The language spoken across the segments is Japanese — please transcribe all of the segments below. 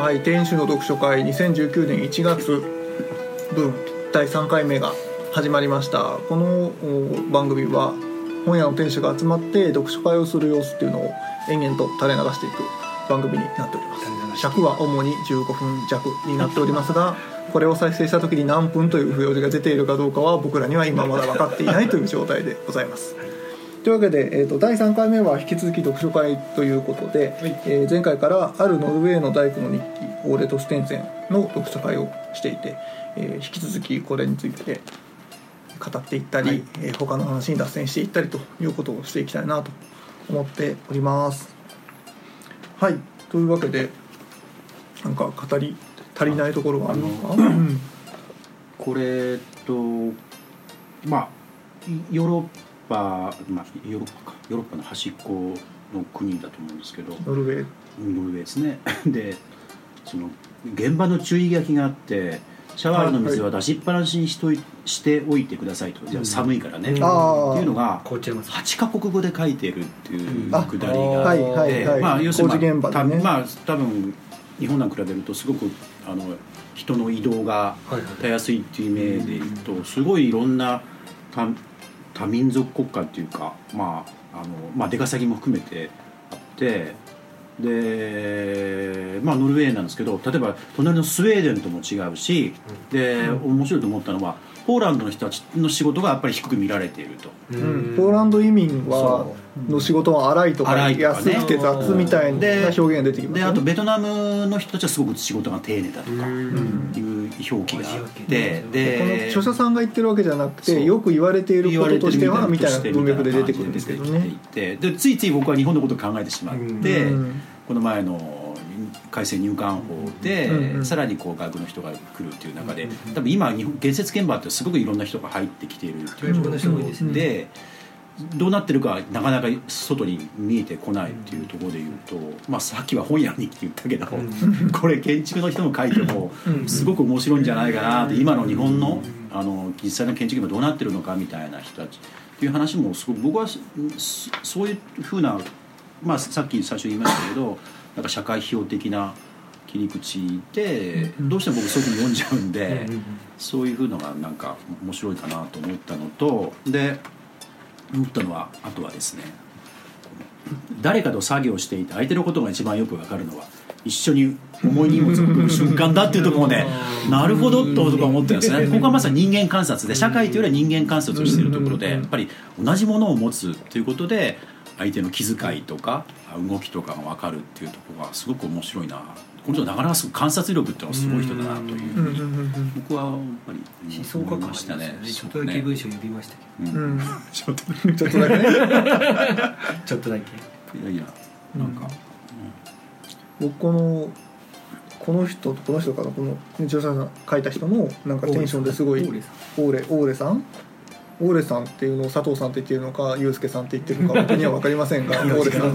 はい、店主の読書会2019年1月分第3回目が始まりました。このお番組は本屋の店主が集まって読書会をする様子っていうのを延々と垂れ流していく番組になっております。尺は主に15分弱になっておりますがこれを再生した時に何分という表示が出ているかどうかは僕らには今まだ分かっていないという状態でございますというわけで、えー、と第3回目は引き続き読書会ということで、えー前回からあるノルウェーの大工の日記オーレ・トステンゼンの読書会をしていて、えー引き続きこれについて語っていったり、はい。えー他の話に脱線していったりということをしていきたいなと思っております。はい。というわけでなんか語り足りないところがあるのか？あうん。これとまあヨーロッパ、まあ、ヨーロッパかヨーロッパの端っこの国だと思うんですけどノルウェー。ノルウェーですね。でその現場の注意書きがあってシャワーの水は出しっぱなしにしといしておいてくださいと、じゃあ寒いからね、ってあーいうのが凍っちゃいます。8カ国語で書いてるっていうあ。くだりがあって、はいはいはい、まあ、要するに、工事現場でね、まあ、多分日本なんか比べるとすごくあの人の移動がはいはいたやすいっていう意味で言うとすごいいろんな多多民族国家っていうかまああのまあ出稼ぎも含めてあってでまあノルウェーなんですけど例えば隣のスウェーデンとも違うしで面白いと思ったのはポーランドの人たちの仕事がやっぱり低く見られていると。うん、ポーランド移民はその仕事は荒いとか荒いとかね。安くて雑みたいなで表現が出てきますでね。あとベトナムの人たちはすごく仕事が丁寧だとかうん。いう表記があってうんでこの著者さんが言ってるわけじゃなくてよく言われていることとしてはみたいな文脈で出てくるんですけどね。で出てきてでついつい僕は日本のことを考えてしまって、うん。この前の改正入管法で、うんうん。さらにこう外国の人が来るっていう中で、うん多分今日本建設現場ってすごくいろんな人が入ってきているっていう外国の人多いでどうなってるかなかなか外に見えてこないっていうところで言うと、まあ、さっきは本屋にって言ったけど、これ建築の人の書いてもうん。すごく面白いんじゃないかなって今の日本のあの実際の建築現場どうなってるのかみたいな人たちっていう話もすごく僕はそういうふうな、まあ、さっき最初言いましたけどなんか社会批評的な切り口でうん。どうしても僕そういうふうに読んじゃうんで。うんそういうふうのがなんか面白いかなと思ったのとで思ったのはあとはですね誰かと作業していて相手のことが一番よくわかるのは一緒に重い荷物を送る瞬間だっていうところもねなるほどと僕は思ってるんですね。ここはまさに人間観察で社会というよりは人間観察をしているところでやっぱり同じものを持つということで相手の気遣いとか動きとかが分かるっていうところがすごく面白いな。この人なかなかすごく観察力っていうのはすごい人だなというふうにうんうん僕はやっぱり思想家思い感ましたね。ちょっとだけ文章読みましたけうんうん。うん。ちょっとちょっとだけちょっとだけ。いやいやなんか、僕このこの人とこの人からこの著者さん書いた人のなんかテンションですごいオーレさオーレオーレさんオーレさんっていうのを佐藤さんって言ってるのかユうスケさんって言ってるのか僕には分かりませんがオーレさん。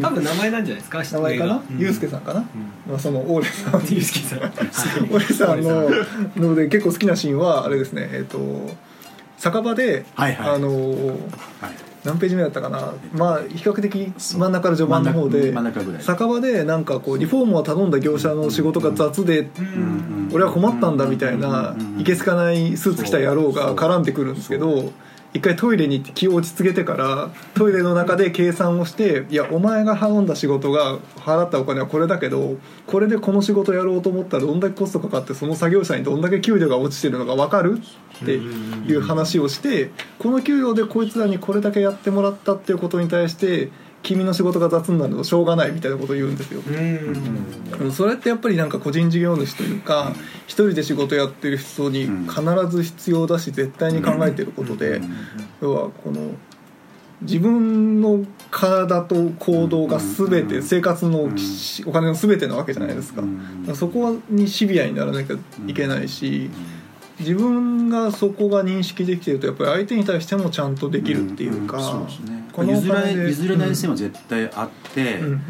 多分名前なんじゃないですか名前かな？ユうスケさんかな、まあ、そのオーレさん。ユースケさんはい。オーレさんのので結構好きなシーンはあれですねえっ、と酒場で、はいはい。あのはい、何ページ目だったかな。まあ比較的真ん中から序盤の方で酒場でなんかこうリフォームを頼んだ業者の仕事が雑でうん。俺は困ったんだみたいないけつかないスーツ着た野郎が絡んでくるんですけど一回トイレに行って気を落ち着けてからトイレの中で計算をしていやお前が頼んだ仕事が払ったお金はこれだけどこれでこの仕事やろうと思ったらどんだけコストかかってその作業者にどんだけ給料が落ちてるのか分かる？っていう話をしてこの給料でこいつらにこれだけやってもらったっていうことに対して君の仕事が雑になるとしょうがないみたいなことを言うんですよ。うん。それってやっぱりなんか個人事業主というか一人で仕事やってる人に必ず必要だし絶対に考えてることで要はこの自分の体と行動が全て生活のお金の全てなわけじゃないですか。そこにシビアにならなきゃいけないし自分がそこが認識できてるとやっぱり相手に対してもちゃんとできるっていうかそうですね譲ら譲れない線は絶対あって、うんうん。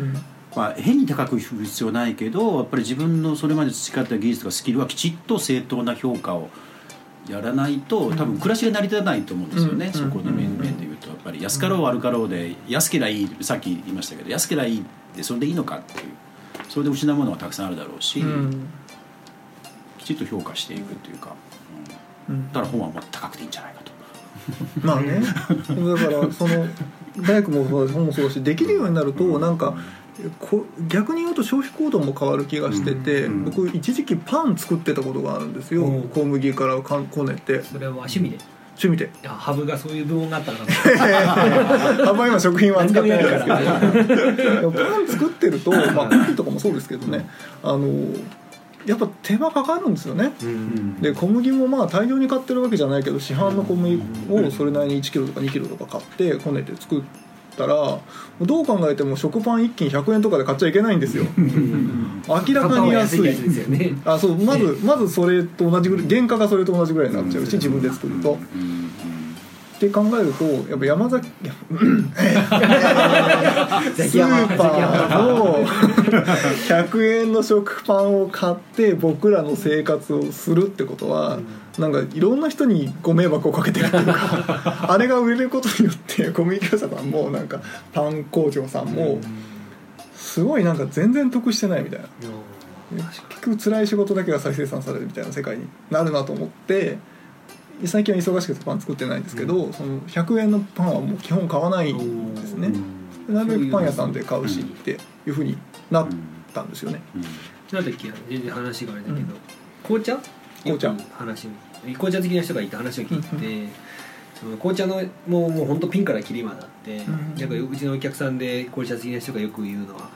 まあ、変に高く振る必要ないけどやっぱり自分のそれまで培った技術とかスキルはきちっと正当な評価をやらないと多分暮らしが成り立たないと思うんですよね、うん。そこの面面で言うと。やっぱり安かろう悪かろうで安けりゃいいさっき言いましたけど安けりゃいいってそれでいいのかっていう。それで失うものがたくさんあるだろうし、うん。きちっと評価していくというか、うん。うん。だから本はもっと高くていいんじゃないかと。まあね。だからその大工もそうだし本もそうだしできるようになるとなんかこ逆に言うと消費行動も変わる気がしてて、うん。僕一時期パン作ってたことがあるんですよ、うん。小麦からかんこねて。それは趣味で。趣味で。いやハブがそういう部門があったのか。なあんま今食品は扱ってないですけど。パン作ってると、まあ、コーヒーとかもそうですけどね。あのやっぱ手間かかるんですよね。うん。で小麦もまあ大量に買ってるわけじゃないけど市販の小麦をそれなりに1キロとか2キロとか買ってこねて作ったらどう考えても食パン1斤100円とかで買っちゃいけないんですよ。明らかに安い。やつですよね。あそうまずまずそれと同じぐらい原価がそれと同じぐらいになっちゃうし自分で作ると。うんうんって考えるとやっぱ山崎 スーパーの100 円の食パンを買って僕らの生活をするってことは、なんかいろんな人にご迷惑をかけてるっていうか あれが売れることによってコミュニケーションさんもなんかパン工場さんもすごいなんか全然得してないみたいな。結局辛い仕事だけが再生産されるみたいな世界になるなと思って最近は忙しくてパン作ってないんですけど、その100円のパンはもう基本買わないんですね、なるべくパン屋さんで買うしっていうふうになったんですよね、なん。だっけ全然話があれだけど、紅茶？紅茶。話を紅茶好きな人がいた話を聞いて、その紅茶のもうもう本当ピンからキリまであって、ん。なんかうちのお客さんで紅茶好きな人がよく言うのは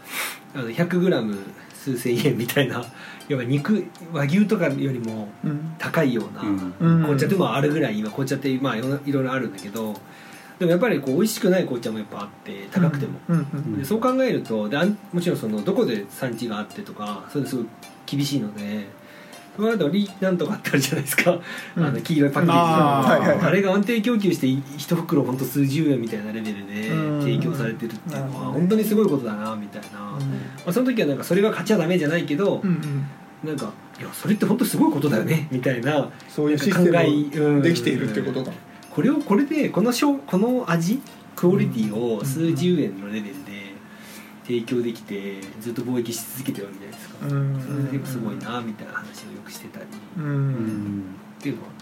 あの 100g 数千円みたいな 要は肉和牛とかよりもうん。高いような、うん。紅茶ってもあるぐらい今紅茶ってまあいろいろいろあるんだけどでもやっぱりこう美味しくない紅茶もやっぱあって高くても、でそう考えるとでもちろんそのどこで産地があってとかそういうのすごい厳しいのでその後リなんとかってあるじゃないですか、うん。あの黄色いパッケージの。あー。はいはいはい。あれが安定供給してい一袋本当数十円みたいなレベルでうん。提供されてるっていうのは本当にすごいことだなみたいな、まあ、その時はなんかそれが勝ちゃダメじゃないけど、うんうん。なんかいやそれって本当すごいことだよねみたいなそういうシステ考えできているってことだ。これをこれでこのしょこの味クオリティを数十円のレベルで提供できてずっと貿易し続けてるわけじゃないですか、うん。それですごいなみたいな話をよくしてたり。ううん。んっていうのがあっ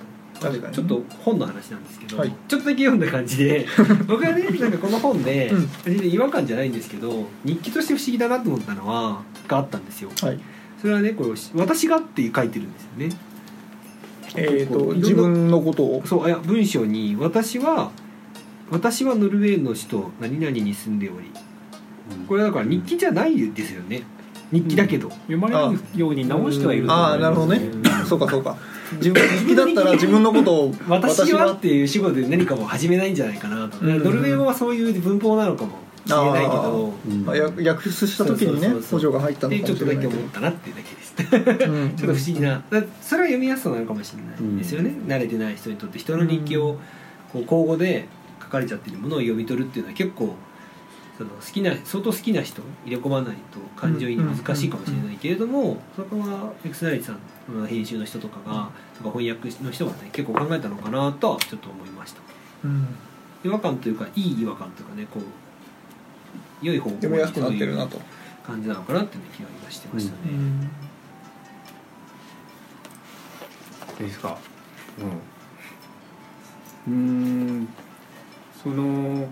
た。ちょっと本の話なんですけど、はい。ちょっとだけ読んだ感じで 僕はねなんかこの本で、うん。全然違和感じゃないんですけど日記として不思議だなと思ったのはがあったんですよ。はい。それはねこれ「私が」って書いてるんですよね。えー、とこういろんな自分のことを？そういや文章に「私は私はノルウェーの首都何々に住んでおり」これだから日記じゃないですよね。日記だけど、読まれるように直してはいるああなるほどね。そうかそうか。自分日記だったら自分のことを 私はっていう主語で何かも始めないんじゃないかなと、うん。ノルウェー語はそういう文法なのかもしれないけど。まあ、訳訳した時にね補助が入ったのでちょっとだかもしれない。けどけ思ったなっていうだけです。うん。ちょっと不思議な。だそれは読みやすさなのかもしれないですよね、慣れてない人にとって人の日記をこう口語で書かれちゃってるものを読み取るっていうのは結構その好きな相当好きな人入れ込まないと感情移入難しいかもしれないけれども、そこはエクスナリさんの編集の人とかがとか翻訳の人がね結構考えたのかなとはちょっと思いました。うん。違和感というかいい違和感というかねこう良い方向読みやすくなってるなと。感じなのかなっていう気が今してましたね、ですか？うん。うーん。その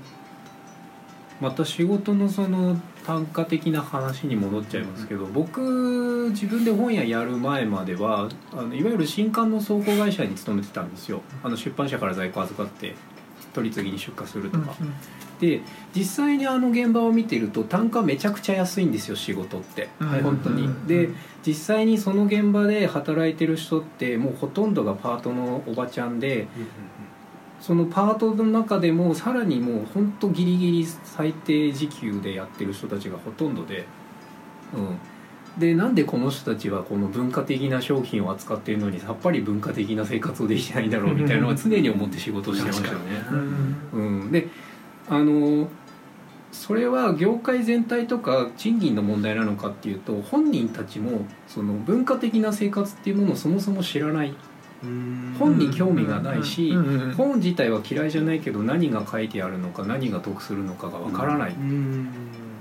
また仕事のその単価的な話に戻っちゃいますけど僕自分で本屋やる前まではあのいわゆる新刊の倉庫会社に勤めてたんですよ。あの出版社から在庫預かって取り次ぎに出荷するとか、で実際にあの現場を見てると単価めちゃくちゃ安いんですよ仕事って、うん本当にうん。で実際にその現場で働いてる人ってもうほとんどがパートのおばちゃんでそのパートの中でもさらにもう本当ギリギリ最低時給でやってる人たちがほとんどでうん。でなんでこの人たちはこの文化的な商品を扱っているのにさっぱり文化的な生活をできてないんだろうみたいなのは常に思って仕事をしてましたよね。うんうん、であのそれは業界全体とか賃金の問題なのかっていうと本人たちもその文化的な生活っていうものをそもそも知らない本に興味がないし本自体は嫌いじゃないけど何が書いてあるのか何が得するのかがわからないっ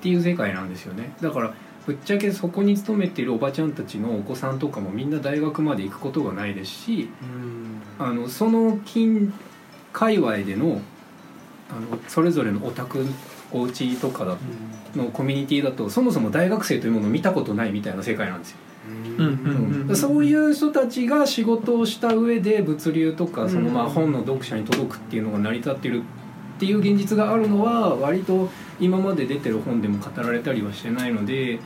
ていう世界なんですよねだからぶっちゃけそこに勤めているおばちゃんたちのお子さんとかもみんな大学まで行くことがないですしあのその近界隈でのあのそれぞれのお宅お家とかのコミュニティだとそもそも大学生というものを見たことないみたいな世界なんですよ、うんうんうんそういう人たちが仕事をした上で物流とかそのまあうん本の読者に届くっていうのが成り立ってるっていう現実があるのは割と今まで出てる本でも語られたりはしてないので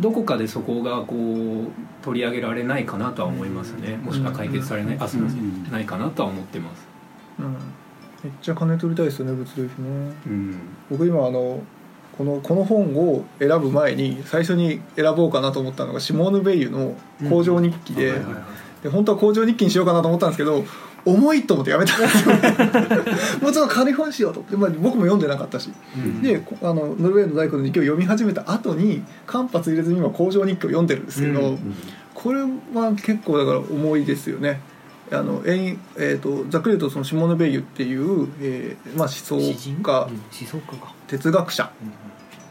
どこかでそこがこう取り上げられないかなとは思いますね。もしくは解決されないあすみませうん。んないかなとは思ってます。うん。めっちゃ金取りたいですよね物流費ね。うん。僕今あのこのこの本を選ぶ前に最初に選ぼうかなと思ったのがシモーヌ・ベイユの工場日記で,、で本当は工場日記にしようかなと思ったんですけど重いと思ってやめたんですよね。もうちょっと仮本しようと。思って、まあ、僕も読んでなかったし。うん。でこあのノルウェーの大工の日記を読み始めた後に間髪入れずに今工場日記を読んでるんですけど、うん。これは結構だから重いですよねあのえんえー、とざっくり言うとそのシモーヌ・ベイユっていう、えーまあ、思想家、うん思想家か。哲学者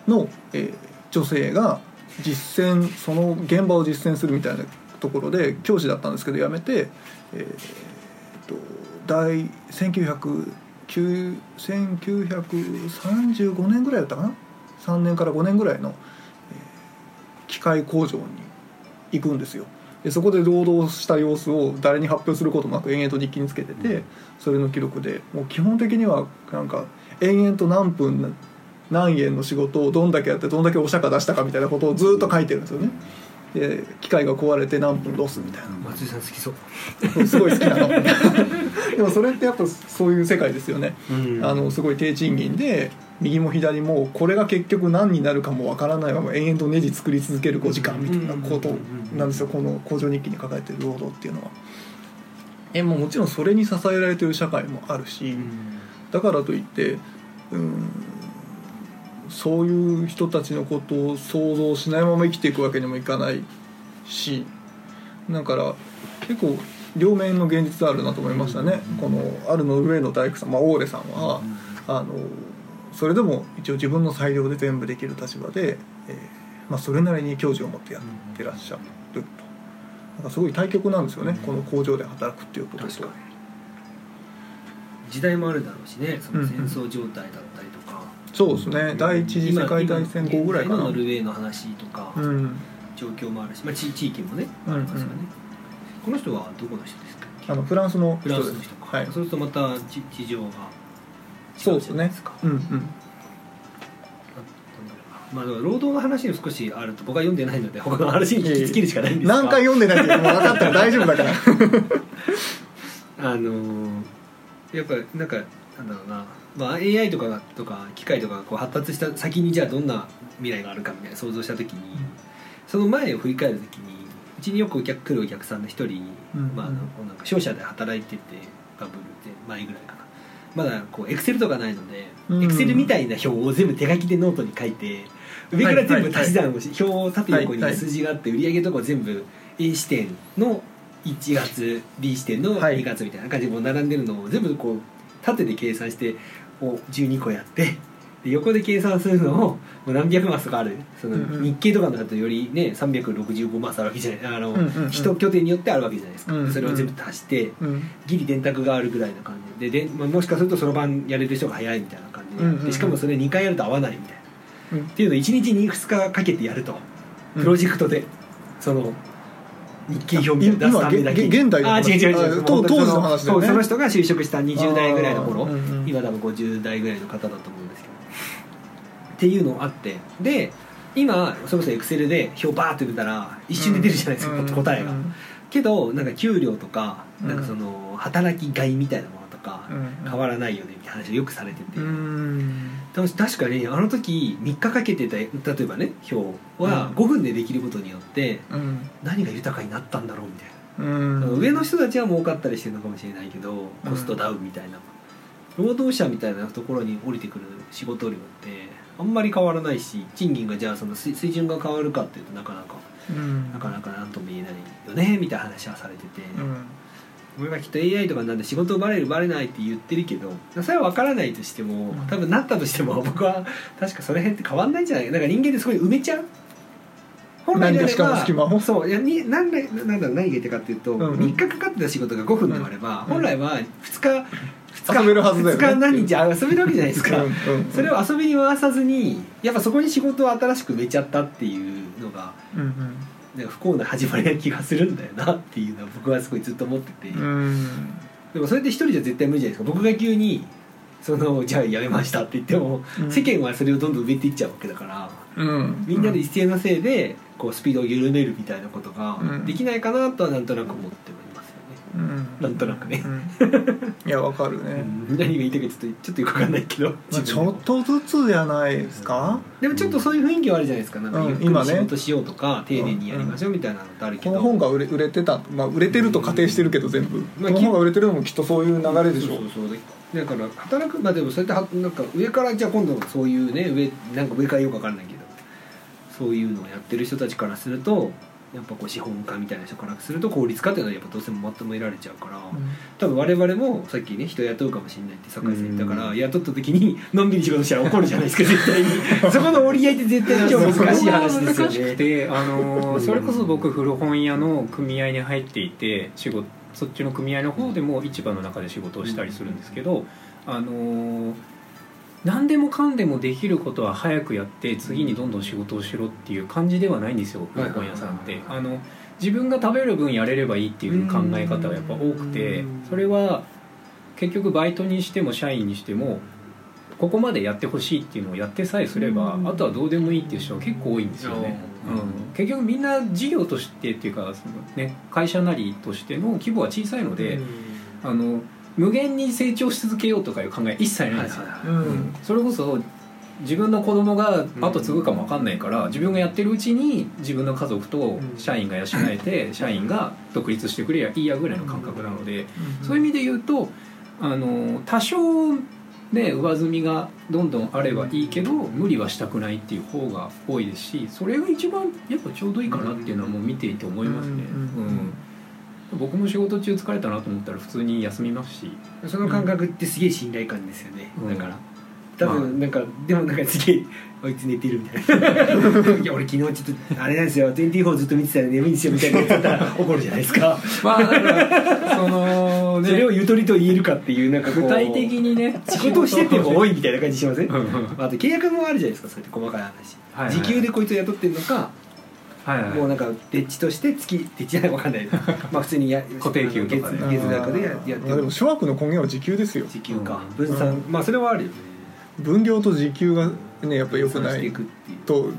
の、えー女性が実践その現場を実践するみたいなところで教師だったんですけど辞めて、えーと大1909 1935年ぐらいだったかな？3年から5年ぐらいの、えー機械工場に行くんですよでそこで労働した様子を誰に発表することもなく延々と日記につけてて、それの記録でもう基本的にはなんか延々と何分何円の仕事をどんだけやってどんだけお釈迦出したかみたいなことをずっと書いてるんですよね。で機械が壊れて何分ロスみたい松井さん好きそう。なすごい好きな。の でもそれってやっぱそういう世界ですよね。うん。あのすごい低賃金で右も左もこれが結局何になるかもわからないまま延々とネジ作り続ける5時間みたいなことなんですよ。この工場日記に書かれてる労働っていうのは。えもうもちろんそれに支えられてる社会もあるしだからといってうんそういう人たちのことを想像しないまま生きていくわけにもいかないしだから結構両面の現実あるなと思いましたね、このあるノルウェーの大工さん、まあ、オーレさんは、あのそれでも一応自分の裁量で全部できる立場で、えーまあ、それなりに教授を持ってやってらっしゃると。なんかすごい対極なんですよね、この工場で働くっていうことと。時代もあるだろうしね。その戦争状態だったりとか、そうですね。第一次世界大戦後ぐらいかな。ノルウェーの話とか、うん。状況もあるし、まあ、地地域もねうんありますよね、この人はどこの人ですか？あのフランスのフラン人ですスの人か、はい。そうするとまた地地上がそうですね。うんうん。まあ、労働の話に少しあると僕は読んでないので他の話に引きつけるしかないんですが。何回読んでないけどもう分かったら大丈夫だから。あのーやっぱなんかなんだろうな、まあ、AI とかとか機械とかがこう発達した先にじゃあどんな未来があるかみたいな想像した時に、その前を振り返る時にうちによくお客来るお客さんの一人、うんまあ、なんか商社で働いててバブルで前ぐらいかなまだこうエクセルとかないのでうん。エクセルみたいな表を全部手書きでノートに書いて上から全部足し算をし、表を縦横に数字があって売上とかを全部 A 視点の1月 B 視点のはい。2月みたいな感じで並んでるのを全部こう縦で計算してを12個やってで横で計算するのを もう何百マスとかある。その日経とかだとよりね365マスあるわけじゃない。あの、うんうんうん。一拠点によってあるわけじゃないですか、うんうん。それを全部足してうん。ギリ電卓があるぐらいの感じで。で、まあ、もしかするとその晩やれる人が早いみたいな感じで,、うんうんうん。でしかもそれ2回やると合わないみたいな。うん。っていうのを1日に2日かけてやると。うん。プロジェクトで、その日経表みたいなの出すため現代のあ話。違う違う違う。あ当時の話だよね。その人が就職した20代ぐらいの頃、うんうん今多分50代ぐらいの方だと思うんですけどっていうのあって。で今それこそエクセルで表バーって出たら一瞬で出るじゃないですか、うん。答えが、うん。けどなんか給料とかうんなんかその働きがいみたいなものとかうん。変わらないよねみたいな話をよくされてて、うん。確かにあの時3日かけてた例えばね表は5分でできることによってうん。何が豊かになったんだろうみたいな、うん。上の人たちは儲かったりしてるのかもしれないけどコストダウンみたいな、労働者みたいなところに降りてくる仕事量ってあんまり変わらないし賃金がじゃあその水水準が変わるかっていうとなかなかうん。なかなか何とも言えないよねみたいな話はされてて、うん。これがきっと AI とかなんで仕事バレるバレないって言ってるけどそれは分からないとしてもうん。多分なったとしても 僕は確かその辺って変わんないんじゃないなんか人間ってすごい埋めちゃう。本来であれ何かしかのば隙間をそう。いやになんでなんだろう何が言いたいかっていうと、うん。うん3日かかってた仕事が5分であれば、うん。本来は2日2日遊べるはずだよね。2日何日あ遊べるわけじゃないですか、うんうんそれを遊びに回さずにやっぱそこに仕事を新しく埋めちゃったっていうのがうんなんか不幸な始まりな気がするんだよなっていうのは僕はすごいずっと思ってて、うん。うんでもそれって一人じゃ絶対無理じゃないですか。僕が急にそのじゃあやめましたって言っても、うん。世間はそれをどんどん埋めていっちゃうわけだからうん。みんなで一斉のせいでこうスピードを緩めるみたいなことがうん。できないかなとはなんとなく思ってますうん。なんとなくね、うん。いやわかるね、うん。何が言いたいかちょっとちょっとよくわかんないけど。まあ、ちょっとずつじゃないですか、でもちょっとそういう雰囲気はあるじゃないですか。なんかうんゆっく今ね。り仕事しようとか、丁寧にやりましょうみたいなのってあるけど、この本が売れ売れてた、まあ、売れてると仮定してるけど全部、まあこの本が売れてるのもきっとそういう流れでしょ。そうそうそうだから働くまあでもそうやってはなんか上からじゃあ今度そういうね上なんか上からよくわかんないけど。そういうのをやってる人たちからするとやっぱこう資本家みたいな人からすると効率化っていうのはやっぱどうしても求められちゃうから、多分我々もさっきね人雇うかもしれないって酒井さん言ったから、うん。雇った時にのんびり仕事したら怒るじゃないですか 絶対に。そこの折り合いって絶対超難しい話ですよ難しくねてあのーそれこそ僕古本屋の組合に入っていて仕事そっちの組合の方でも市場の中で仕事をしたりするんですけど、あのー何でもかんでもできることは早くやって次にどんどん仕事をしろっていう感じではないんですよ古本屋さんって。あの自分が食べる分やれればいいっていう考え方がやっぱ多くてうん。それは結局バイトにしても社員にしてもここまでやってほしいっていうのをやってさえすればうん。あとはどうでもいいっていう人が結構多いんですよね、うん、結局みんな事業としてっていうかその、ね、会社なりとしての規模は小さいので、あの無限に成長し続けようとかいう考え一切ないんですよ、それこそ自分の子供が後継ぐかも分かんないから自分がやってるうちに自分の家族と社員が養えて社員が独立してくれりゃいいやぐらいの感覚なのでそういう意味で言うとあの多少ね上積みがどんどんあればいいけど無理はしたくないっていう方が多いですしそれが一番やっぱちょうどいいかなっていうのはもう見ていて思いますね。うん。うん僕も仕事中疲れたなと思ったら普通に休みますし。その感覚ってすげえ信頼感ですよね、うん。だから。多分なんか、でもなんかすげえあいつ寝てるみたいな。いや俺昨日ちょっとあれなんですよ。24ずっと見てたら眠いんですよみたいな。やつだったら怒るじゃないですか。まあだからそのそれをゆとりと言えるかっていうなんか具体的にね仕事をしてっても多いみたいな感じしません？うんうん。あと契約もあるじゃないですかそうやって細かい話、はいはい。時給でこいつを雇ってんのか、はいはい。もうなんかデッチとして月デッチじゃないわかんない。まあ普通にや固定給とかね。月月額でややってまあでるも諸悪の根源は時給ですよ。時給か。うん。分散、うん。まあそれはあるよね。分業と時給がねやっぱ良くないと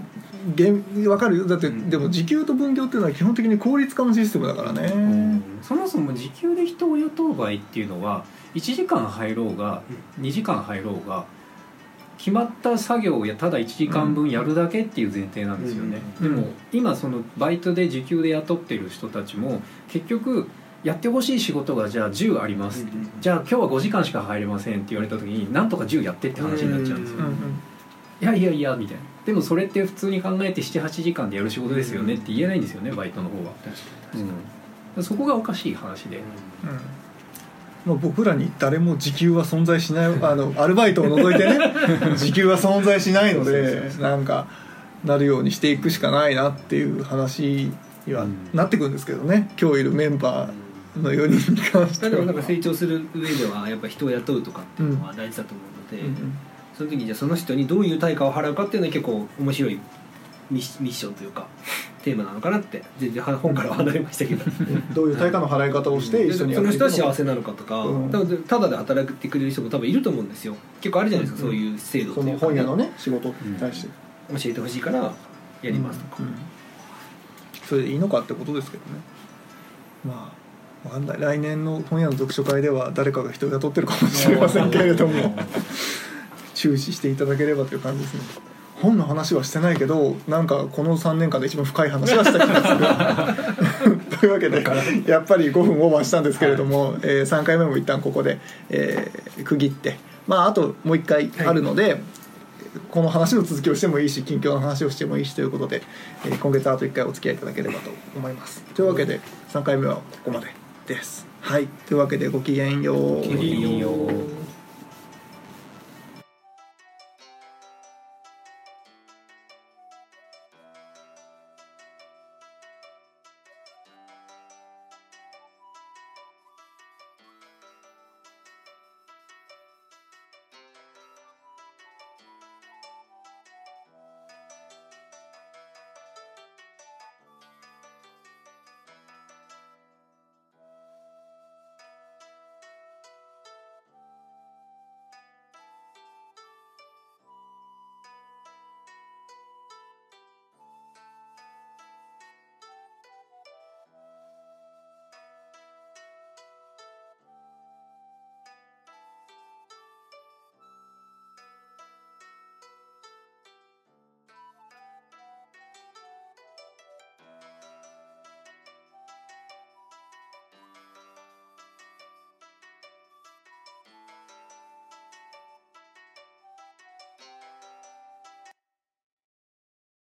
現分かるよ。だって、うん。でも時給と分業っていうのは基本的に効率化のシステムだからね、そもそも時給で人を雇う場合っていうのは1時間入ろうが2時間入ろうが決まった作業をやただ1時間分やるだけっていう前提なんですよね、うんでも今そのバイトで時給で雇ってる人たちも結局やってほしい仕事がじゃあ10あります、じゃあ今日は5時間しか入れませんって言われた時になんとか10やってって話になっちゃうんですよ、いやいやいやみたいな。でもそれって普通に考えて78時間でやる仕事ですよねって言えないんですよねバイトの方は、うん、そこがおかしい話で、うんまあ、僕らに誰も時給は存在しない あのアルバイトを除いてね 時給は存在しないのでなんかなるようにしていくしかないなっていう話にはなってくるんですけどね。今日いるメンバーの4人に関しては。でもなんか成長する上ではやっぱ人を雇うとかっていうのは大事だと思うので、うん。その時にじゃあその人にどういう対価を払うかっていうのは結構面白いミッションというかテーマなのかなって全然は本からは離れましたけど。どういう対価の払い方をして一緒にやその人は幸せなのかとか、うん。多分ただで働いてくれる人も多分いると思うんですよ。結構あるじゃないですか、うん。そういう制度っていうか、その本屋のね仕事に対して、教えてほしいからやりますとか、うん。それでいいのかってことですけどね。まあわかんない。来年の本屋の読書会では誰かが人を雇ってるかもしれませんけれども注視していただければという感じですね本の話はしてないけどなんかこの3年間で一番深い話はした気がする。というわけでやっぱり5分オーバーしたんですけれども、えー3回目も一旦ここで、えー区切ってまああともう1回あるので、この話の続きをしてもいいし近況の話をしてもいいしということで、えー今月あと1回お付き合いいただければと思います。というわけで3回目はここまでです。はい。というわけでごきげんよう。ごきげんよう